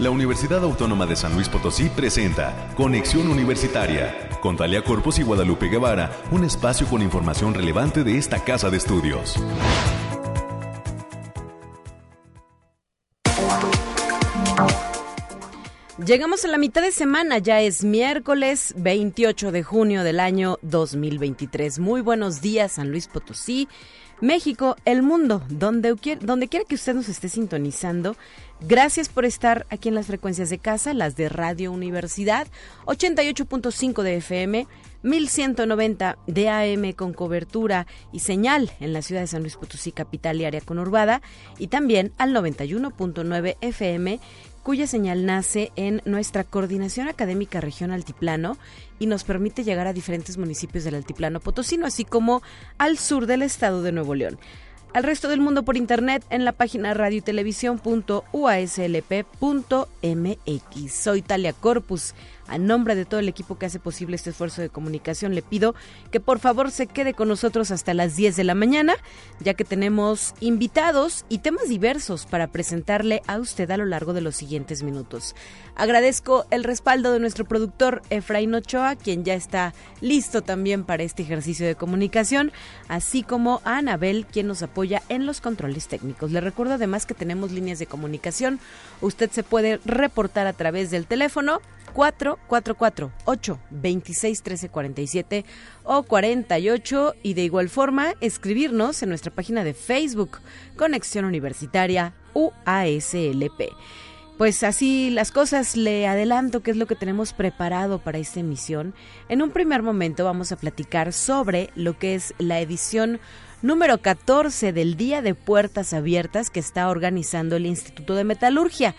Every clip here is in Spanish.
la Universidad Autónoma de San Luis Potosí presenta Conexión Universitaria con Talia Corpus y Guadalupe Guevara, un espacio con información relevante de esta casa de estudios. Llegamos a la mitad de semana, ya es miércoles 28 de junio del año 2023. Muy buenos días, San Luis Potosí. México, el mundo, donde, donde quiera que usted nos esté sintonizando. Gracias por estar aquí en las frecuencias de casa, las de Radio Universidad, 88.5 de FM, 1190 de AM con cobertura y señal en la ciudad de San Luis Potosí, capital y área conurbada, y también al 91.9 FM cuya señal nace en nuestra Coordinación Académica Región Altiplano y nos permite llegar a diferentes municipios del Altiplano Potosino, así como al sur del estado de Nuevo León. Al resto del mundo por internet en la página radio Soy Talia Corpus a nombre de todo el equipo que hace posible este esfuerzo de comunicación, le pido que por favor se quede con nosotros hasta las 10 de la mañana, ya que tenemos invitados y temas diversos para presentarle a usted a lo largo de los siguientes minutos. Agradezco el respaldo de nuestro productor Efraín Ochoa, quien ya está listo también para este ejercicio de comunicación, así como a Anabel, quien nos apoya en los controles técnicos. Le recuerdo además que tenemos líneas de comunicación. Usted se puede reportar a través del teléfono 444 8 26 13 47 o 48 y de igual forma escribirnos en nuestra página de Facebook Conexión Universitaria UASLP. Pues así las cosas, le adelanto qué es lo que tenemos preparado para esta emisión. En un primer momento vamos a platicar sobre lo que es la edición número 14 del Día de Puertas Abiertas que está organizando el Instituto de Metalurgia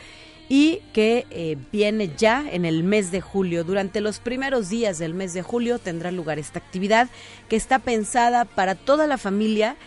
y que eh, viene ya en el mes de julio. Durante los primeros días del mes de julio tendrá lugar esta actividad que está pensada para toda la familia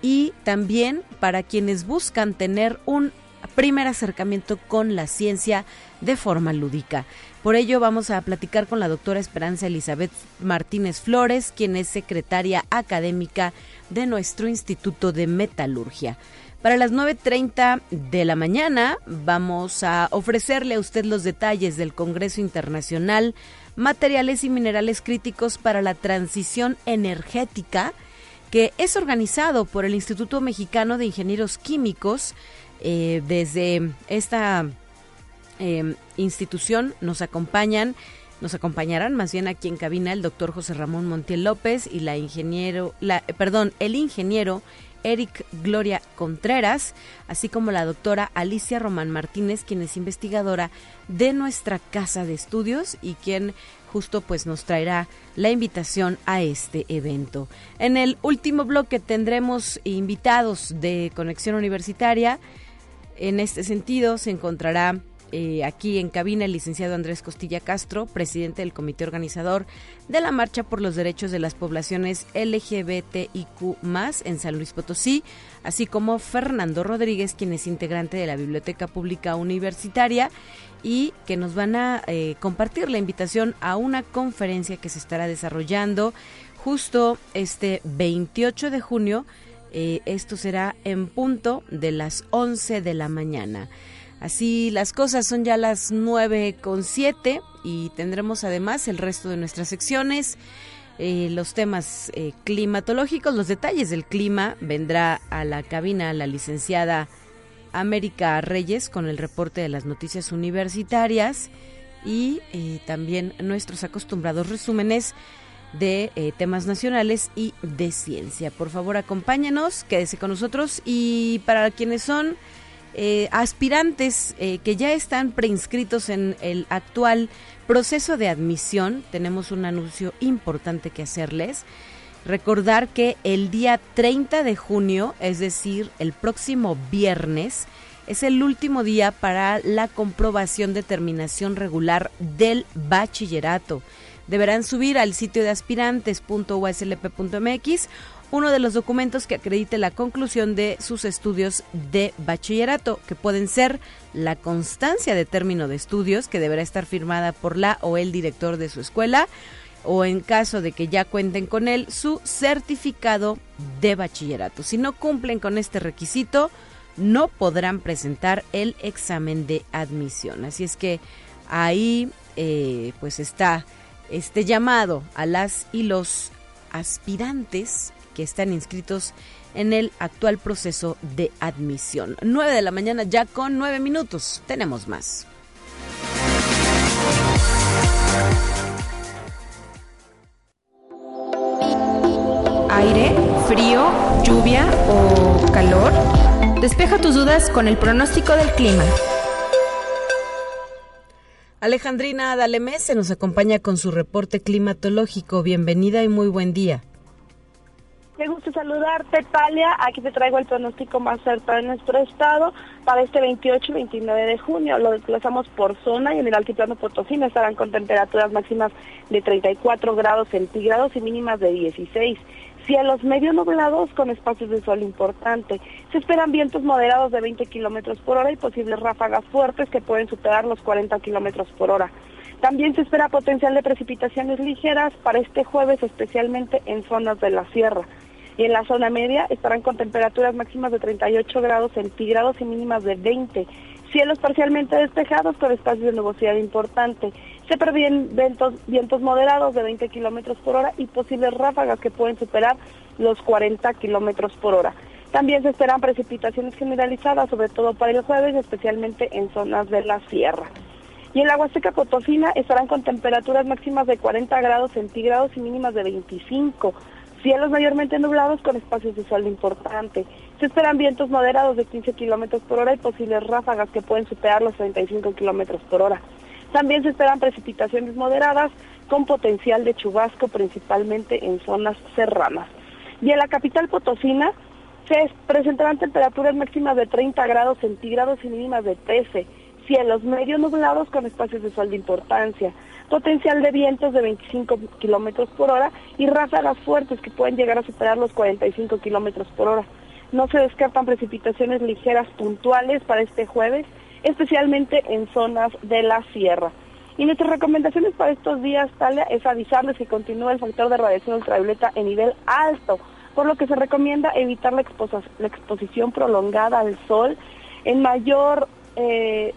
y también para quienes buscan tener un primer acercamiento con la ciencia de forma lúdica. Por ello vamos a platicar con la doctora Esperanza Elizabeth Martínez Flores, quien es secretaria académica de nuestro Instituto de Metalurgia. Para las 9.30 de la mañana vamos a ofrecerle a usted los detalles del Congreso Internacional Materiales y Minerales Críticos para la Transición Energética, que es organizado por el Instituto Mexicano de Ingenieros Químicos. Eh, desde esta em, institución nos acompañan nos acompañarán más bien aquí en cabina el doctor José Ramón Montiel López y la ingeniero, la, perdón, el ingeniero Eric Gloria Contreras, así como la doctora Alicia Román Martínez, quien es investigadora de nuestra casa de estudios y quien justo pues nos traerá la invitación a este evento. En el último bloque tendremos invitados de Conexión Universitaria. En este sentido se encontrará eh, aquí en cabina el licenciado Andrés Costilla Castro, presidente del comité organizador de la Marcha por los Derechos de las Poblaciones LGBTIQ en San Luis Potosí, así como Fernando Rodríguez, quien es integrante de la Biblioteca Pública Universitaria y que nos van a eh, compartir la invitación a una conferencia que se estará desarrollando justo este 28 de junio. Eh, esto será en punto de las 11 de la mañana. Así las cosas son ya las nueve con siete y tendremos además el resto de nuestras secciones. Eh, los temas eh, climatológicos, los detalles del clima, vendrá a la cabina la licenciada América Reyes con el reporte de las noticias universitarias y eh, también nuestros acostumbrados resúmenes de temas nacionales y de ciencia. Por favor, acompáñenos, quédese con nosotros y para quienes son eh, aspirantes eh, que ya están preinscritos en el actual proceso de admisión, tenemos un anuncio importante que hacerles. Recordar que el día 30 de junio, es decir, el próximo viernes, es el último día para la comprobación de terminación regular del bachillerato. Deberán subir al sitio de aspirantes.uslp.mx uno de los documentos que acredite la conclusión de sus estudios de bachillerato, que pueden ser la constancia de término de estudios, que deberá estar firmada por la o el director de su escuela, o en caso de que ya cuenten con él, su certificado de bachillerato. Si no cumplen con este requisito, no podrán presentar el examen de admisión. Así es que ahí eh, pues está este llamado a las y los aspirantes que están inscritos en el actual proceso de admisión. 9 de la mañana ya con 9 minutos. Tenemos más. Aire, frío, lluvia o calor. Despeja tus dudas con el pronóstico del clima. Alejandrina Dalemés se nos acompaña con su reporte climatológico. Bienvenida y muy buen día. Me gusta saludarte, Talia. Aquí te traigo el pronóstico más cercano de nuestro estado para este 28 y 29 de junio. Lo desplazamos por zona y en el altiplano Potosí estarán con temperaturas máximas de 34 grados centígrados y mínimas de 16. Cielos medio nublados con espacios de sol importante. Se esperan vientos moderados de 20 kilómetros por hora y posibles ráfagas fuertes que pueden superar los 40 kilómetros por hora. También se espera potencial de precipitaciones ligeras para este jueves, especialmente en zonas de la sierra y en la zona media estarán con temperaturas máximas de 38 grados centígrados y mínimas de 20. Cielos parcialmente despejados con espacios de nubosidad importante. Se prevén vientos, vientos moderados de 20 kilómetros por hora y posibles ráfagas que pueden superar los 40 kilómetros por hora. También se esperan precipitaciones generalizadas, sobre todo para el jueves, especialmente en zonas de la sierra. Y en la Huasteca Potosina estarán con temperaturas máximas de 40 grados centígrados y mínimas de 25. Cielos mayormente nublados con espacios de sol importante. Se esperan vientos moderados de 15 kilómetros por hora y posibles ráfagas que pueden superar los 35 kilómetros por hora. También se esperan precipitaciones moderadas con potencial de chubasco, principalmente en zonas serranas. Y en la capital potosina se presentarán temperaturas máximas de 30 grados centígrados y mínimas de 13 cielos medio nublados con espacios de sol de importancia, potencial de vientos de 25 kilómetros por hora y ráfagas fuertes que pueden llegar a superar los 45 kilómetros por hora. No se descartan precipitaciones ligeras puntuales para este jueves, especialmente en zonas de la sierra. Y nuestras recomendaciones para estos días, Talia, es avisarles que continúa el factor de radiación ultravioleta en nivel alto, por lo que se recomienda evitar la, exposición prolongada al sol en mayor eh,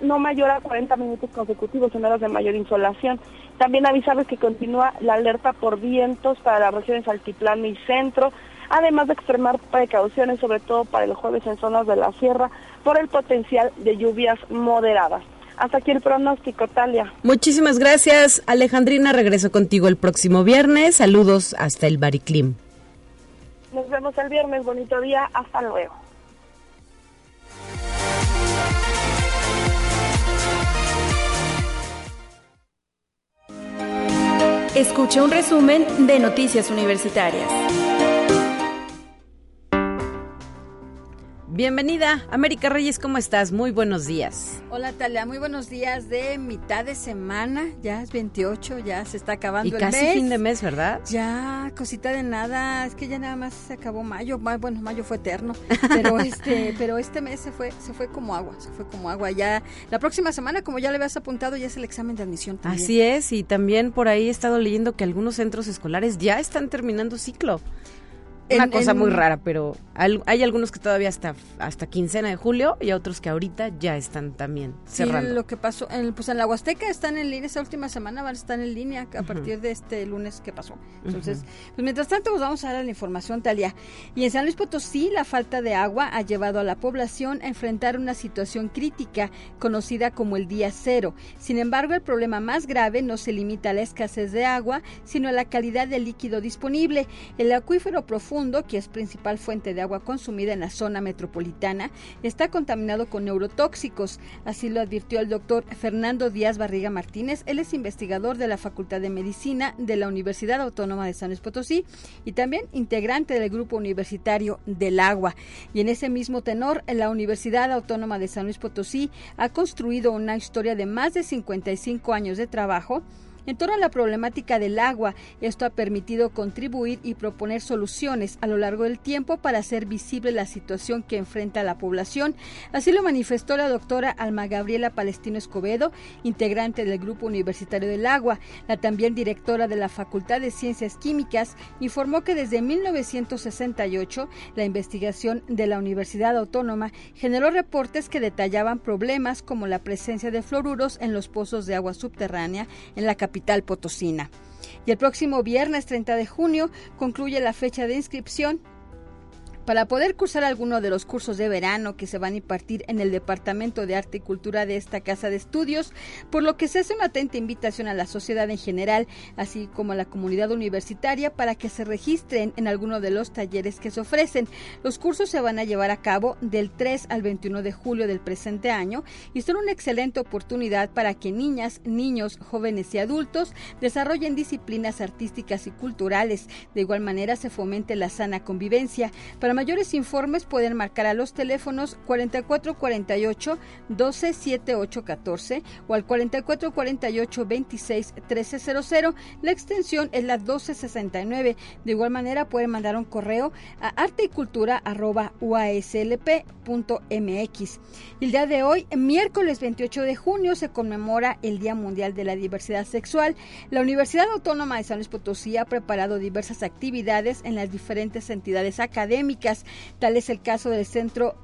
no, mayor a 40 minutos consecutivos en horas de mayor insolación. También avisarles que continúa la alerta por vientos para las regiones altiplano y centro, además de extremar precauciones, sobre todo para el jueves en zonas de la sierra, por el potencial de lluvias moderadas. Hasta aquí el pronóstico, Talia. Muchísimas gracias, Alejandrina. Regreso contigo el próximo viernes. Saludos hasta el Bariclim. Nos vemos el viernes. Bonito día. Hasta luego. Escucha un resumen de Noticias Universitarias. Bienvenida, América Reyes, ¿cómo estás? Muy buenos días. Hola Talia, muy buenos días de mitad de semana, ya es 28, ya se está acabando y casi fin de mes, ¿verdad? Ya, cosita de nada, es que ya nada más se acabó mayo, bueno, mayo fue eterno, pero este, pero este mes se fue, se fue como agua, se fue como agua. Ya la próxima semana, como ya le habías apuntado, ya es el examen de admisión también. Así es, y también por ahí he estado leyendo que algunos centros escolares ya están terminando ciclo. Una cosa muy rara, pero hay algunos que todavía hasta, hasta quincena de julio y otros que ahorita ya están también cerrando. Sí, lo que pasó, en, pues en la Huasteca están en línea, esta última semana van a estar en línea a partir de este lunes que pasó. Entonces, pues mientras tanto, pues vamos a dar la información, Talia. Y en San Luis Potosí, la falta de agua ha llevado a la población a enfrentar una situación crítica conocida como el día cero. Sin embargo, el problema más grave no se limita a la escasez de agua, sino a la calidad del líquido disponible. El acuífero profundo, que es principal fuente de agua consumida en la zona metropolitana está contaminado con neurotóxicos. Así lo advirtió el doctor Fernando Díaz Barriga Martínez. Él es investigador de la Facultad de Medicina de la Universidad Autónoma de San Luis Potosí y también integrante del Grupo Universitario del Agua. Y en ese mismo tenor, la Universidad Autónoma de San Luis Potosí ha construido una historia de más de 55 años de trabajo en torno a la problemática del agua. Esto ha permitido contribuir y proponer soluciones a lo largo del tiempo para hacer visible la situación que enfrenta la población. Así lo manifestó la doctora Alma Gabriela Palestino Escobedo, integrante del Grupo Universitario del Agua. La también directora de la Facultad de Ciencias Químicas informó que desde 1968 la investigación de la Universidad Autónoma generó reportes que detallaban problemas como la presencia de fluoruros en los pozos de agua subterránea en la capital potosina. Y el próximo viernes 30 de junio concluye la fecha de inscripción para poder cursar alguno de los cursos de verano que se van a impartir en el Departamento de Arte y Cultura de esta casa de estudios, por lo que se hace una atenta invitación a la sociedad en general, así como a la comunidad universitaria, para que se registren en alguno de los talleres que se ofrecen. Los cursos se van a llevar a cabo del 3 al 21 de julio del presente año y son una excelente oportunidad para que niñas, niños, jóvenes y adultos desarrollen disciplinas artísticas y culturales. De igual manera se fomente la sana convivencia. Para mayores informes pueden marcar a los teléfonos 4448 127814 o al 4448 26 1300. La extensión es la 1269. De igual manera pueden mandar un correo a arteycultura@uaslp.mx. El día de hoy, miércoles 28 de junio, se conmemora el Día Mundial de la Diversidad Sexual. La Universidad Autónoma de San Luis Potosí ha preparado diversas actividades en las diferentes entidades académicas Tal es el caso del Centro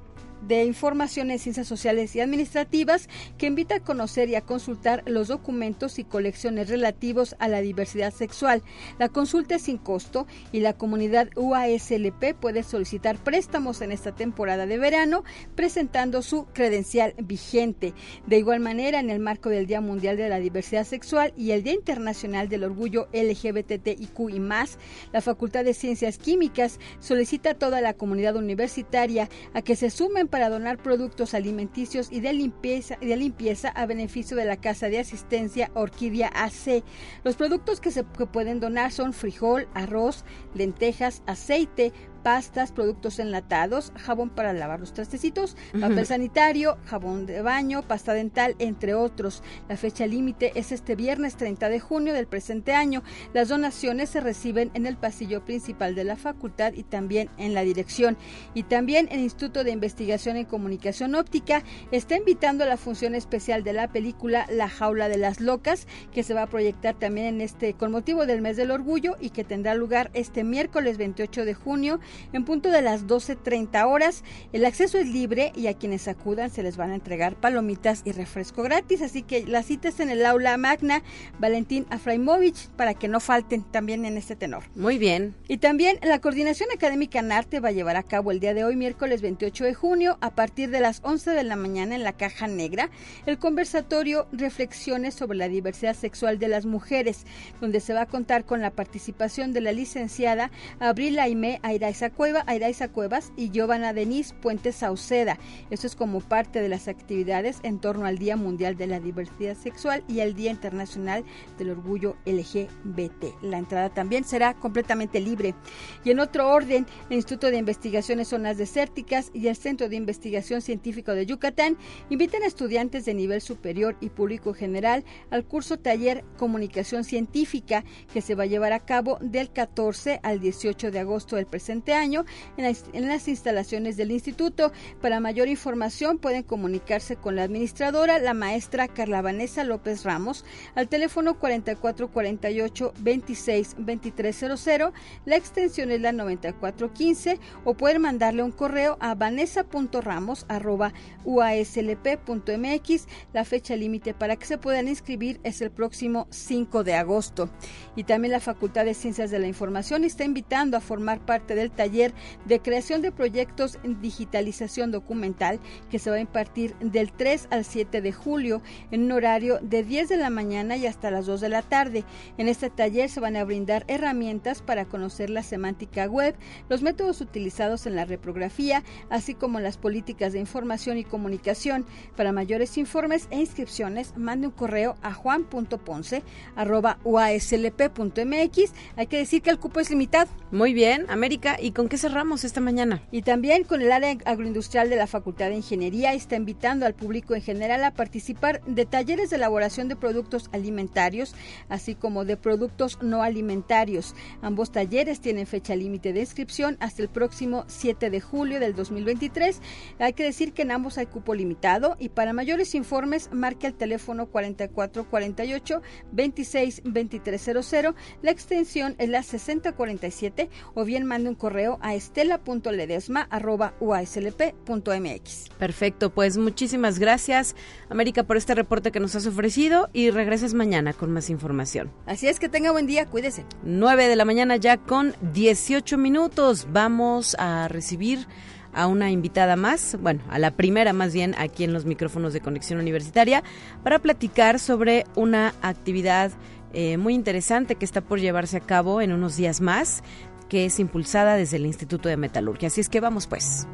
de Información en Ciencias Sociales y Administrativas que invita a conocer y a consultar los documentos y colecciones relativos a la diversidad sexual. La consulta es sin costo y la comunidad UASLP puede solicitar préstamos en esta temporada de verano presentando su credencial vigente. De igual manera, en el marco del Día Mundial de la Diversidad Sexual y el Día Internacional del Orgullo LGBTIQ y más, la Facultad de Ciencias Químicas solicita a toda la comunidad universitaria a que se sumen para donar productos alimenticios y de limpieza, de limpieza a beneficio de la Casa de Asistencia Orquídea AC. Los productos que se pueden donar son frijol, arroz, lentejas, aceite, pastas, productos enlatados, jabón para lavar los trastecitos, papel sanitario, jabón de baño, pasta dental, entre otros. La fecha límite es este viernes 30 de junio del presente año. Las donaciones se reciben en el pasillo principal de la facultad y también en la dirección. Y también el Instituto de Investigación en Comunicación Óptica está invitando a la función especial de la película La Jaula de las Locas, que se va a proyectar también en este con motivo del mes del orgullo y que tendrá lugar este miércoles 28 de junio en punto de las 12.30 horas. El acceso es libre y a quienes acudan se les van a entregar palomitas y refresco gratis. Así que la cita es en el aula magna Valentín Afraimovich para que no falten también en este tenor. Muy bien. Y también la Coordinación Académica NARTE va a llevar a cabo el día de hoy, miércoles 28 de junio, a partir de las 11 de la mañana en la Caja Negra, el conversatorio Reflexiones sobre la diversidad sexual de las mujeres, donde se va a contar con la participación de la licenciada Abril Aime Airaiza Cueva, Airaiza Cuevas y Giovanna Denise Puente Sauceda. Esto es como parte de las actividades en torno al Día Mundial de la Diversidad Sexual y el Día Internacional del Orgullo LGBT. La entrada también será completamente libre. Y en otro orden, el Instituto de Investigaciones Zonas Desérticas y el Centro de Investigación Científico de Yucatán invitan a estudiantes de nivel superior y público general al curso taller Comunicación Científica que se va a llevar a cabo del 14 al 18 de agosto del presente año año en las, instalaciones del instituto. Para mayor información pueden comunicarse con la administradora, la maestra Carla Vanessa López Ramos, al teléfono 4448 26 2300, la extensión es la 9415 o pueden mandarle un correo a vanessa.ramos@uaslp.mx. La fecha límite para que se puedan inscribir es el próximo 5 de agosto. Y también la Facultad de Ciencias de la Información está invitando a formar parte del taller de creación de proyectos en digitalización documental que se va a impartir del 3 al 7 de julio en un horario de 10 de la mañana y hasta las 2 de la tarde. En este taller se van a brindar herramientas para conocer la semántica web, los métodos utilizados en la reprografía, así como las políticas de información y comunicación. Para mayores informes e inscripciones, mande un correo a juan.ponce.uaslp.mx. Hay que decir que el cupo es limitado. Muy bien, América. ¿Y ¿y con qué cerramos esta mañana? Y también con el área agroindustrial de la Facultad de Ingeniería está invitando al público en general a participar de talleres de elaboración de productos alimentarios, así como de productos no alimentarios. Ambos talleres tienen fecha límite de inscripción hasta el próximo 7 de julio del 2023. Hay que decir que en ambos hay cupo limitado y para mayores informes marque el teléfono 4448 26 2300. La extensión es la 6047 o bien mande un correo a estela.ledesma.uaslp.mx. Perfecto, pues muchísimas gracias, América, por este reporte que nos has ofrecido y regreses mañana con más información. Así es que tenga buen día, cuídese. 9 de la mañana ya con 18 minutos. Vamos a recibir a una invitada más, bueno, a la primera más bien aquí en los micrófonos de Conexión Universitaria, para platicar sobre una actividad eh, muy interesante que está por llevarse a cabo en unos días más, que es impulsada desde el Instituto de Metalurgia. Así es que vamos pues.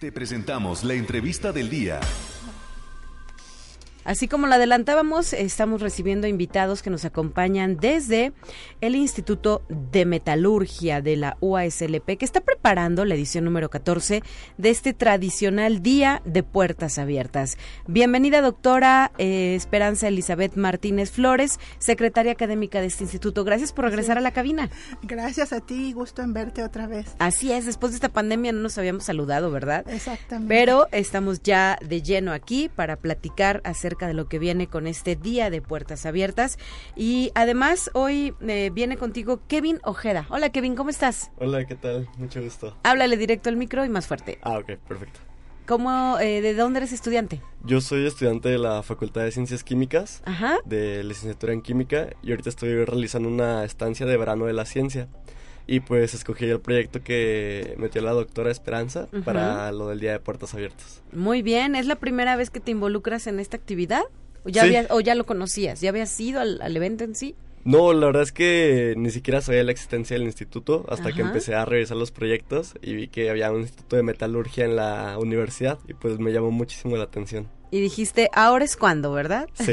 Te presentamos la entrevista del día. Así como lo adelantábamos, estamos recibiendo invitados que nos acompañan desde el Instituto de Metalurgia de la UASLP, que está preparando la edición número 14 de este tradicional Día de Puertas Abiertas. Bienvenida, doctora eh, Esperanza Elizabeth Martínez Flores, secretaria académica de este instituto. Gracias por regresar a la cabina. Gracias a ti, gusto en verte otra vez. Así es, después de esta pandemia no nos habíamos saludado, ¿verdad? Exactamente. Pero estamos ya de lleno aquí para platicar acerca de lo que viene con este Día de Puertas Abiertas. Y además hoy eh, viene contigo Kevin Ojeda. Hola Kevin, ¿cómo estás? Hola, ¿qué tal? Mucho gusto. Háblale directo al micro y más fuerte. Ah, ok, perfecto. ¿Cómo, eh, ¿De dónde eres estudiante? Yo soy estudiante de la Facultad de Ciencias Químicas, Ajá. de licenciatura en Química, y ahorita estoy realizando una estancia de verano de la ciencia. Y pues escogí el proyecto que metió la doctora Esperanza para lo del Día de Puertas Abiertas. Muy bien, ¿es la primera vez que te involucras en esta actividad? ¿O ya, Sí. habías- o ya lo conocías? ¿Ya habías ido al, al evento en sí? No, la verdad es que ni siquiera sabía la existencia del instituto hasta que empecé a revisar los proyectos y vi que había un instituto de metalurgia en la universidad y pues me llamó muchísimo la atención. Y dijiste, ahora es cuando, ¿verdad? Sí.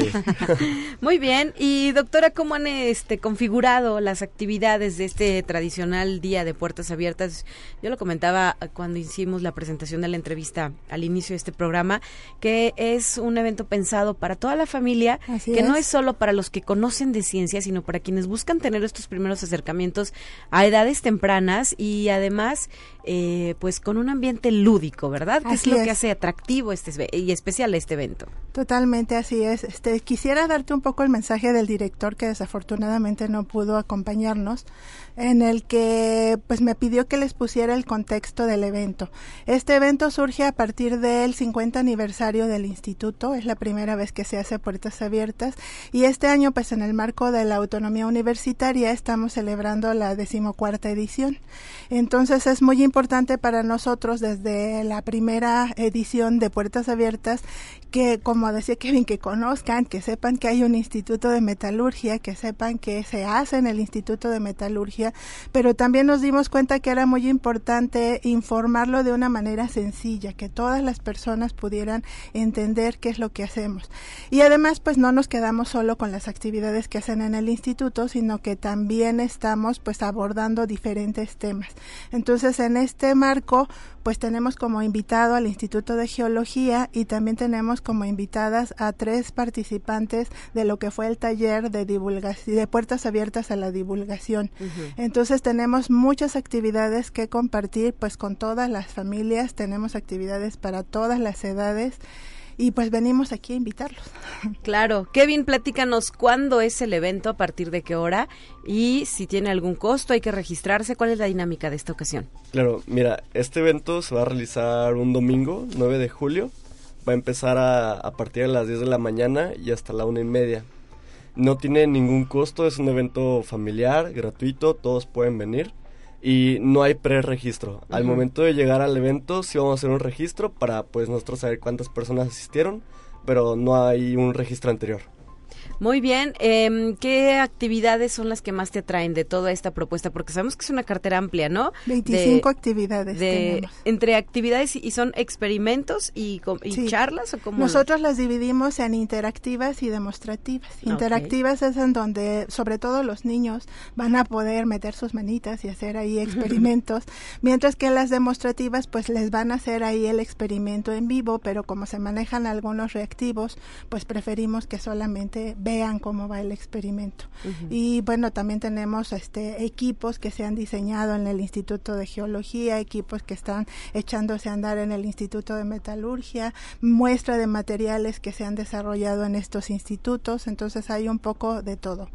Muy bien. Y doctora, ¿cómo han este, configurado las actividades de este tradicional Día de Puertas Abiertas? Yo lo comentaba cuando hicimos la presentación de la entrevista al inicio de este programa, que es un evento pensado para toda la familia, Así que no es. es solo para los que conocen de ciencia, sino para quienes buscan tener estos primeros acercamientos a edades tempranas y además, eh, pues con un ambiente lúdico, ¿verdad? Que es lo que hace atractivo este y especial este evento. Totalmente así es. Este, quisiera darte un poco el mensaje del director que desafortunadamente no pudo acompañarnos, en el que pues me pidió que les pusiera el contexto del evento. Este evento surge a partir del 50 aniversario del instituto, es la primera vez que se hace puertas abiertas y este año pues en el marco de la autonomía universitaria estamos celebrando la decimocuarta edición. Entonces es muy importante para nosotros desde la primera edición de Puertas Abiertas que, como decía Kevin, que conozcan, que sepan que hay un instituto de metalurgia, que sepan que se hace en el instituto de metalurgia, pero también nos dimos cuenta que era muy importante informarlo de una manera sencilla, que todas las personas pudieran entender qué es lo que hacemos. Y además, pues no nos quedamos solo con las actividades que hacen en el instituto, sino que también estamos pues abordando diferentes temas. Entonces, en este marco, pues tenemos como invitado al Instituto de Geología y también tenemos como invitadas a tres participantes de lo que fue el taller de divulgación de puertas abiertas a la divulgación. Entonces tenemos muchas actividades que compartir pues con todas las familias, tenemos actividades para todas las edades y pues venimos aquí a invitarlos. Claro. Kevin, platícanos cuándo es el evento, a partir de qué hora y si tiene algún costo, hay que registrarse. ¿Cuál es la dinámica de esta ocasión? Claro, mira, este evento se va a realizar un domingo, 9 de julio. Va a empezar a, a partir de las 10 de la mañana y hasta la una y media. No tiene ningún costo, es un evento familiar, gratuito, todos pueden venir. Y no hay preregistro. Al momento de llegar al evento sí vamos a hacer un registro para pues nosotros saber cuántas personas asistieron, pero no hay un registro anterior. Muy bien, em, ¿qué actividades son las que más te atraen de toda esta propuesta? Porque sabemos que es una cartera amplia, ¿no? 25 actividades de, Entre actividades y son experimentos y, charlas o cómo Nosotros las dividimos en interactivas y demostrativas. Interactivas es en donde sobre todo los niños van a poder meter sus manitas y hacer ahí experimentos, mientras que las demostrativas pues les van a hacer ahí el experimento en vivo, pero como se manejan algunos reactivos, pues preferimos que solamente vean cómo va el experimento. Y bueno, también tenemos este equipos que se han diseñado en el Instituto de Geología, equipos que están echándose a andar en el Instituto de Metalurgia, muestra de materiales que se han desarrollado en estos institutos, entonces hay un poco de todo.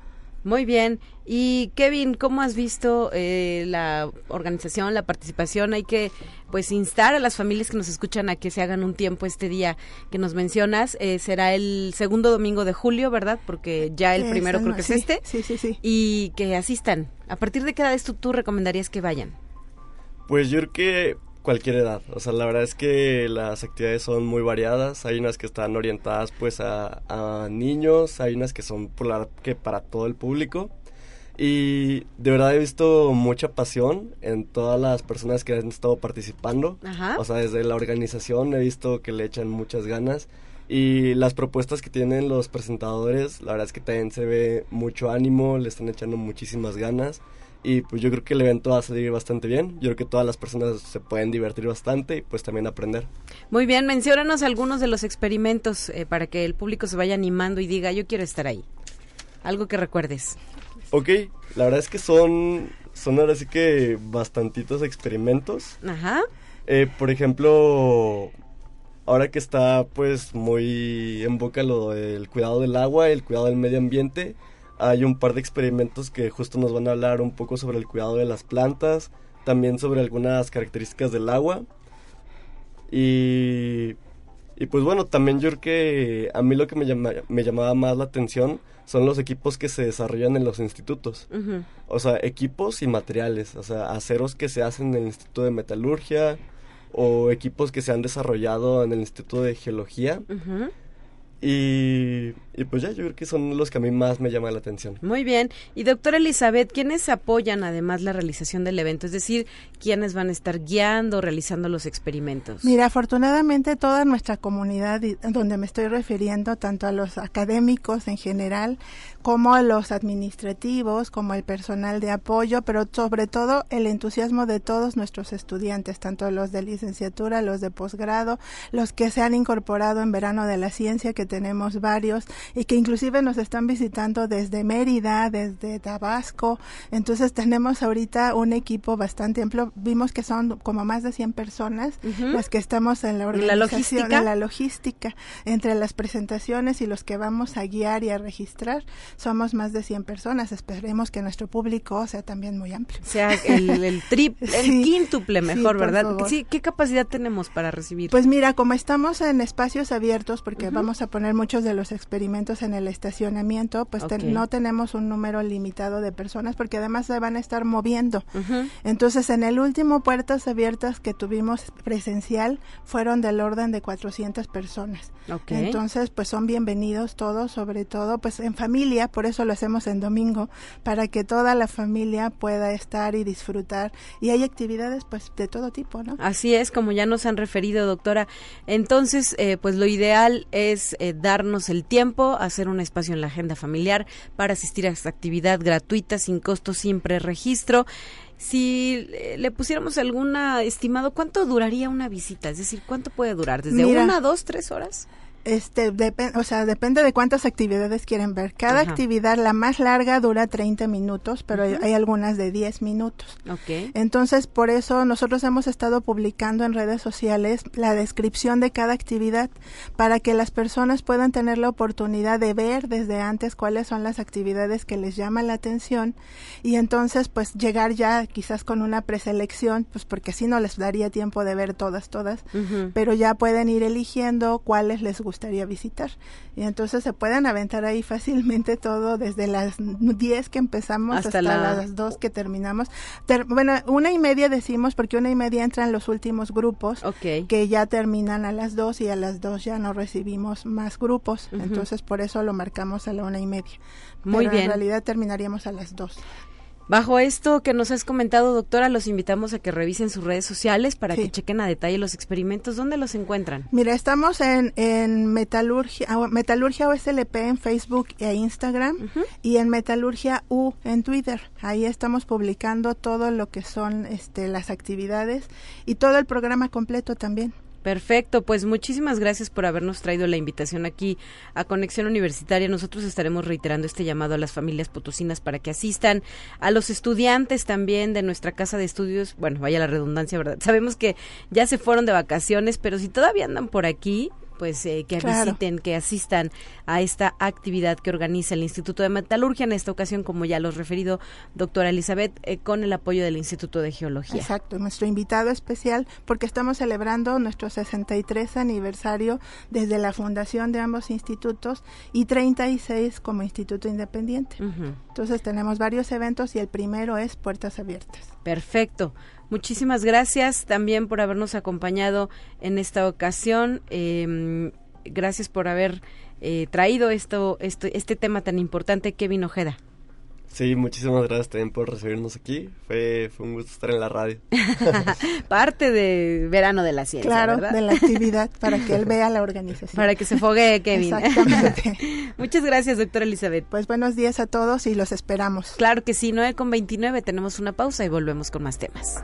Muy bien. Y Kevin, ¿cómo has visto eh, la organización, la participación? Hay que pues instar a las familias que nos escuchan a que se hagan un tiempo este día que nos mencionas. Eh, será el segundo domingo de julio, ¿verdad? Porque ya el primero creo que es este. Sí, sí, sí. Y que asistan. ¿A partir de qué edad tú, tú recomendarías que vayan? Pues yo creo que cualquier edad. O sea, la verdad es que las actividades son muy variadas. Hay unas que están orientadas pues a, niños, hay unas que son por que para todo el público. Y de verdad he visto mucha pasión en todas las personas que han estado participando. O sea, desde la organización he visto que le echan muchas ganas. Y las propuestas que tienen los presentadores, la verdad es que también se ve mucho ánimo, le están echando muchísimas ganas y pues yo creo que el evento va a salir bastante bien. Yo creo que todas las personas se pueden divertir bastante y pues también aprender. Muy bien, menciónanos algunos de los experimentos eh, para que el público se vaya animando y diga, yo quiero estar ahí. Algo que recuerdes. Ok, la verdad es que son, son ahora sí que bastantitos experimentos. Ajá. Eh, por ejemplo, ahora que está pues muy en boca lo del cuidado del agua, el cuidado del medio ambiente, hay un par de experimentos que justo nos van a hablar un poco sobre el cuidado de las plantas, también sobre algunas características del agua. Y, y pues bueno, también yo creo que a mí lo que me, me llamaba más la atención son los equipos que se desarrollan en los institutos. O sea, equipos y materiales, o sea, aceros que se hacen en el Instituto de Metalurgia o equipos que se han desarrollado en el Instituto de Geología. Y, pues ya, yo creo que son los que a mí más me llaman la atención. Muy bien. Y doctora Elizabeth, ¿quiénes apoyan además la realización del evento? Es decir, ¿quiénes van a estar guiando, realizando los experimentos? Mira, afortunadamente toda nuestra comunidad, donde me estoy refiriendo, tanto a los académicos en general, como a los administrativos, como el personal de apoyo, pero sobre todo el entusiasmo de todos nuestros estudiantes, tanto los de licenciatura, los de posgrado, los que se han incorporado en verano de la ciencia, que tenemos varios y que inclusive nos están visitando desde Mérida, desde Tabasco. Entonces tenemos ahorita un equipo bastante amplio. Vimos que son como más de 100 personas las que estamos en la organización, ¿La la logística, entre las presentaciones y los que vamos a guiar y a registrar. Somos más de 100 personas. Esperemos que nuestro público sea también muy amplio. Sea el, triple, el quíntuple mejor, ¿verdad? Sí, ¿qué capacidad tenemos para recibir? Pues mira, como estamos en espacios abiertos, porque vamos a poner muchos de los experimentos en el estacionamiento, pues no tenemos un número limitado de personas porque además se van a estar moviendo. Entonces, en el último Puertas Abiertas que tuvimos presencial fueron del orden de 400 personas. Entonces, pues son bienvenidos todos, sobre todo pues en familia, por eso lo hacemos en domingo, para que toda la familia pueda estar y disfrutar. Y hay actividades pues de todo tipo, ¿no? Así es, como ya nos han referido, doctora. Entonces, eh, pues lo ideal es eh, darnos el tiempo, hacer un espacio en la agenda familiar para asistir a esta actividad gratuita, sin costo, sin preregistro. Si le pusiéramos alguna estimado, ¿cuánto duraría una visita? Es decir, ¿cuánto puede durar? ¿Desde una, dos, tres horas? Este, o sea, depende de cuántas actividades quieren ver. Cada actividad, la más larga, dura 30 minutos, pero hay, algunas de 10 minutos. Okay. Entonces, por eso nosotros hemos estado publicando en redes sociales la descripción de cada actividad para que las personas puedan tener la oportunidad de ver desde antes cuáles son las actividades que les llaman la atención y entonces, pues, llegar ya quizás con una preselección, pues, porque si no les daría tiempo de ver todas, todas, pero ya pueden ir eligiendo cuáles les gustan gustaría visitar. Y entonces se pueden aventar ahí fácilmente todo desde las 10 que empezamos hasta, las 2 que terminamos. bueno, una y media decimos porque una y media entran los últimos grupos que ya terminan a las 2 y a las 2 ya no recibimos más grupos. Entonces por eso lo marcamos a la una y media. Muy bien. En realidad terminaríamos a las 2. Bajo esto que nos has comentado, doctora, los invitamos a que revisen sus redes sociales para que chequen a detalle los experimentos. ¿Dónde los encuentran? Mira, estamos en, en Metalurgia, ah, Metalurgia OSLP en Facebook e Instagram y en Metalurgia U en Twitter. Ahí estamos publicando todo lo que son este, las actividades y todo el programa completo también. Perfecto, pues muchísimas gracias por habernos traído la invitación aquí a Conexión Universitaria. Nosotros estaremos reiterando este llamado a las familias potosinas para que asistan, a los estudiantes también de nuestra casa de estudios. Bueno, vaya la redundancia, ¿verdad? Sabemos que ya se fueron de vacaciones, pero si todavía andan por aquí, pues eh, que visiten, que asistan a esta actividad que organiza el Instituto de Metalurgia, en esta ocasión, como ya lo he referido, doctora Elizabeth, eh, con el apoyo del Instituto de Geología. Exacto, nuestro invitado especial, porque estamos celebrando nuestro 63 aniversario desde la fundación de ambos institutos y 36 como instituto independiente. Entonces tenemos varios eventos y el primero es Puertas Abiertas. Perfecto. Muchísimas gracias también por habernos acompañado en esta ocasión. Em, gracias por haber eh, traído esto, esto, este tema tan importante, Kevin Ojeda. Sí, muchísimas gracias también por recibirnos aquí. Fue, fue un gusto estar en la radio. Parte de verano de la ciencia. Claro, de la actividad, para que él vea la organización. Para que se fogue Kevin. Exactamente. Muchas gracias, doctora Elizabeth. Pues buenos días a todos y los esperamos. Claro que sí, 9 con 29, tenemos una pausa y volvemos con más temas.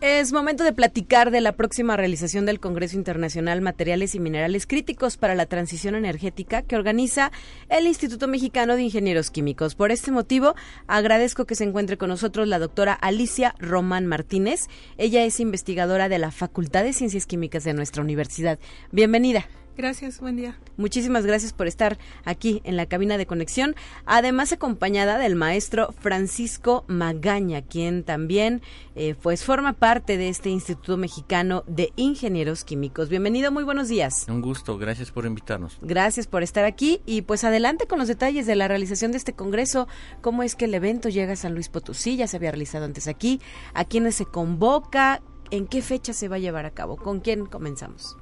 Es momento de platicar de la próxima realización del Congreso Internacional Materiales y Minerales Críticos para la Transición Energética que organiza el Instituto Mexicano de Ingenieros Químicos. Por este motivo, agradezco que se encuentre con nosotros la doctora Alicia Román Martínez. Ella es investigadora de la Facultad de Ciencias Químicas de nuestra universidad. Bienvenida. Gracias, buen día. Muchísimas gracias por estar aquí en la cabina de conexión, además acompañada del maestro Francisco Magaña, quien también eh, pues forma parte de este Instituto Mexicano de Ingenieros Químicos. Bienvenido, muy buenos días. Un gusto, gracias por invitarnos. Gracias por estar aquí y pues adelante con los detalles de la realización de este congreso, cómo es que el evento llega a San Luis Potosí, ya se había realizado antes aquí, a quiénes se convoca, en qué fecha se va a llevar a cabo, con quién comenzamos.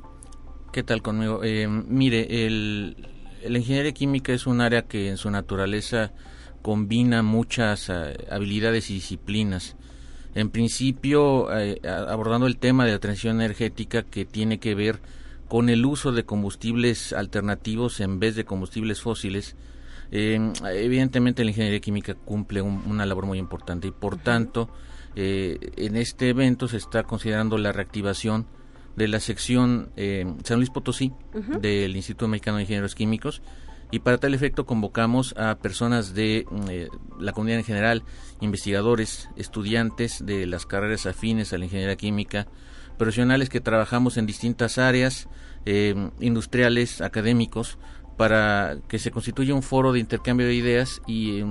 ¿Qué tal conmigo? Eh, mire, el, la ingeniería química es un área que en su naturaleza combina muchas eh, habilidades y disciplinas. En principio, eh, abordando el tema de la transición energética que tiene que ver con el uso de combustibles alternativos en vez de combustibles fósiles, evidentemente la ingeniería química cumple una labor muy importante y por tanto en este evento se está considerando la reactivación de la sección eh, San Luis Potosí del Instituto Mexicano de Ingenieros Químicos y para tal efecto convocamos a personas de mm, eh, la comunidad en general, investigadores, estudiantes de las carreras afines a la ingeniería química, profesionales que trabajamos en distintas áreas, eh, industriales, académicos, para que se constituya un foro de intercambio de ideas y,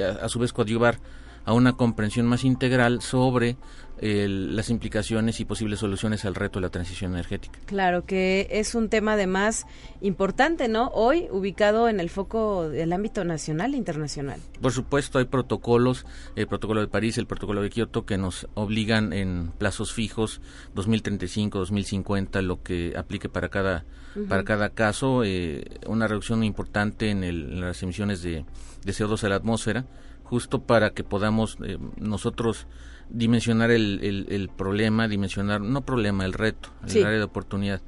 a, a, su vez coadyuvar a una comprensión más integral sobre las implicaciones y posibles soluciones al reto de la transición energética. Claro que es un tema además importante, ¿no? Hoy ubicado en el foco del ámbito nacional e internacional. Por supuesto, hay protocolos, el protocolo de París, el protocolo de Kioto, que nos obligan en plazos fijos, 2035, 2050, lo que aplique para cada, para cada caso, eh, una reducción importante en, en las emisiones de, de, CO2 a la atmósfera, justo para que podamos eh, nosotros dimensionar el, el, problema, dimensionar, no problema, el reto, el área de oportunidad,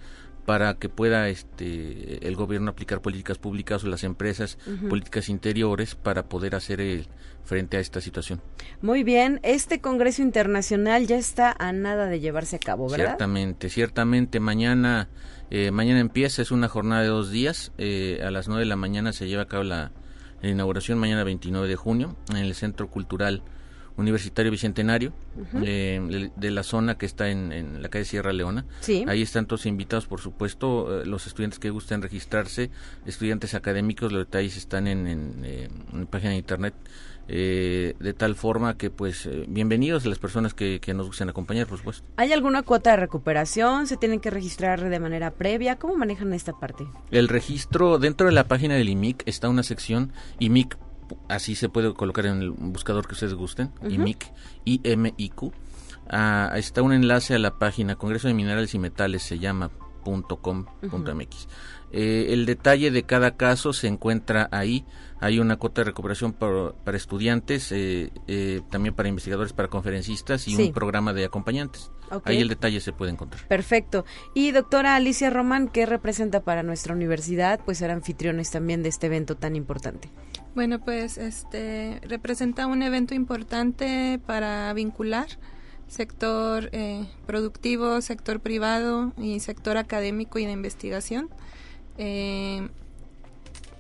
para que pueda este el gobierno aplicar políticas públicas o las empresas políticas interiores para poder hacer el frente a esta situación. Muy bien, este Congreso Internacional ya está a nada de llevarse a cabo, ¿verdad? Ciertamente, ciertamente mañana eh, mañana empieza, es una jornada de dos días, eh, a las nueve de la mañana se lleva a cabo la, inauguración, mañana 29 de junio, en el Centro Cultural Universitario Bicentenario, eh, de, la zona que está en, la calle Sierra Leona. Ahí están todos invitados, por supuesto, los estudiantes que gusten registrarse, estudiantes académicos, los detalles están en, en la página de internet eh, de tal forma que pues eh, bienvenidos a las personas que, nos gusten acompañar, por supuesto. ¿Hay alguna cuota de recuperación? ¿Se tienen que registrar de manera previa? ¿Cómo manejan esta parte? El registro, dentro de la página del IMIC está una sección IMIC, así se puede colocar en el buscador que ustedes gusten, IMIC, IMIQ. Ah, está un enlace a la página Congreso de Minerales y Metales, se llama .com.mx. Eh, el detalle de cada caso se encuentra ahí. Hay una cuota de recuperación para, estudiantes, eh, eh, también para investigadores, para conferencistas y un programa de acompañantes. Ahí el detalle se puede encontrar. Perfecto. Y doctora Alicia Román, ¿qué representa para nuestra universidad? Pues ser anfitriones también de este evento tan importante. Bueno, pues este representa un evento importante para vincular sector eh, productivo, sector privado y sector académico y de investigación. Eh,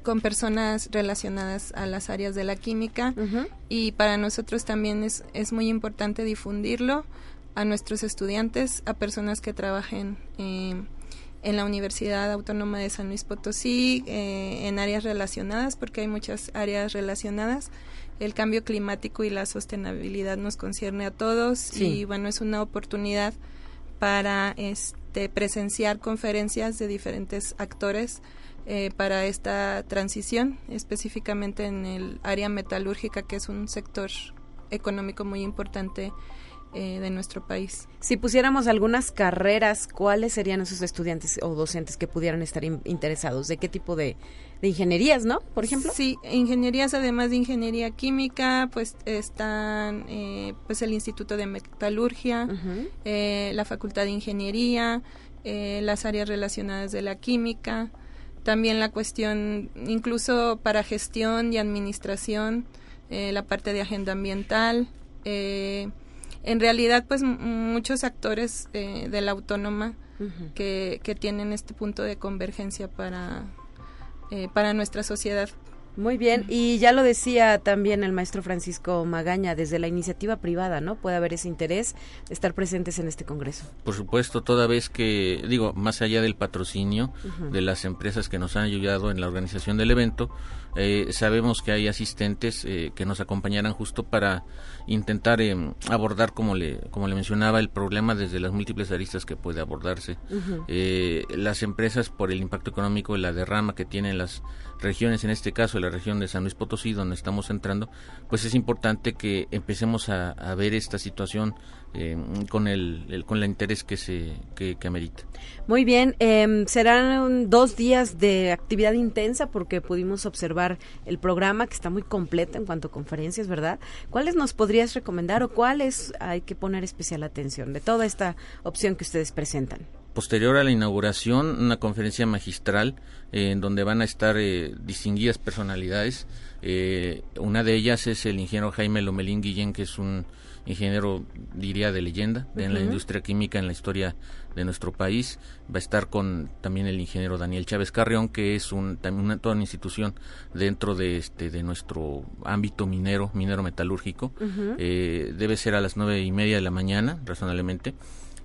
con personas relacionadas a las áreas de la química y para nosotros también es, es muy importante difundirlo a nuestros estudiantes, a personas que trabajen eh, en la Universidad Autónoma de San Luis Potosí, eh, en áreas relacionadas, porque hay muchas áreas relacionadas. El cambio climático y la sostenibilidad nos concierne a todos y bueno, es una oportunidad para este, presenciar conferencias de diferentes actores eh, para esta transición, específicamente en el área metalúrgica, que es un sector económico muy importante eh, de nuestro país. Si pusiéramos algunas carreras, ¿cuáles serían esos estudiantes o docentes que pudieran estar interesados? ¿De qué tipo de, ingenierías, no? Por ejemplo. Sí, ingenierías además de ingeniería química, pues están eh, pues el Instituto de Metalurgia, la Facultad de Ingeniería, las áreas relacionadas de la química, también la cuestión, incluso para gestión y administración, eh, la parte de agenda ambiental. Eh, en realidad, pues muchos actores eh, de la autónoma que, que, tienen este punto de convergencia para, para nuestra sociedad muy bien, y ya lo decía también el maestro Francisco Magaña, desde la iniciativa privada, ¿no? Puede haber ese interés de estar presentes en este Congreso. Por supuesto, toda vez que, digo, más allá del patrocinio de las empresas que nos han ayudado en la organización del evento, eh, sabemos que hay asistentes eh, que nos acompañarán justo para intentar eh, abordar, como le, como le mencionaba, el problema desde las múltiples aristas que puede abordarse. las empresas, por el impacto económico y la derrama que tienen las regiones, en este caso la región de San Luis Potosí, donde estamos entrando, pues es importante que empecemos a, ver esta situación eh, con el, con el interés que se que, amerita. Muy bien, em, serán dos días de actividad intensa porque pudimos observar el programa que está muy completo en cuanto a conferencias, ¿verdad? ¿Cuáles nos podrías recomendar o cuáles hay que poner especial atención de toda esta opción que ustedes presentan? Posterior a la inauguración una conferencia magistral eh, en donde van a estar eh, distinguidas personalidades. Eh, una de ellas es el ingeniero Jaime Lomelín Guillén, que es un ingeniero, diría, de leyenda en la industria química, en la historia de nuestro país. Va a estar con también el ingeniero Daniel Chávez Carrión, que es un, también una, toda una institución dentro de, este, de nuestro ámbito minero, minero metalúrgico. debe ser a las nueve y media de la mañana, razonablemente.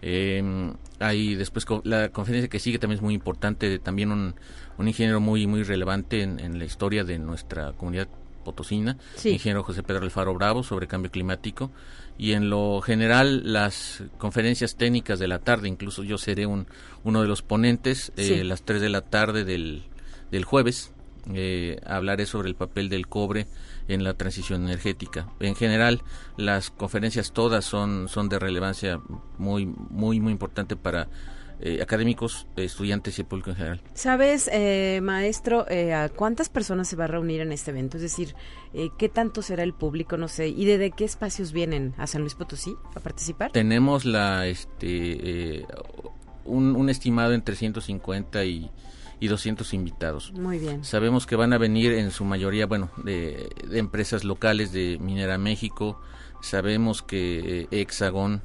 Eh, hay después la conferencia que sigue también es muy importante, también un, un ingeniero muy muy relevante en, la historia de nuestra comunidad potosina, ingeniero José Pedro Alfaro Bravo sobre cambio climático. Y en lo general las conferencias técnicas de la tarde, incluso yo seré un, uno de los ponentes, eh, las 3 de la tarde del, del jueves, eh, hablaré sobre el papel del cobre en la transición energética. En general, las conferencias todas son, son de relevancia muy, muy, muy importante para eh, académicos, estudiantes y el público en general. ¿Sabes, eh, maestro, eh, a cuántas personas se va a reunir en este evento? Es decir, ¿qué tanto será el público? No sé. ¿Y de qué espacios vienen a San Luis Potosí a participar? Tenemos la, este, un, estimado entre 150 y, y 200 invitados. Muy bien. Sabemos que van a venir en su mayoría, bueno, de, empresas locales de Minera México. Sabemos que Hexagon,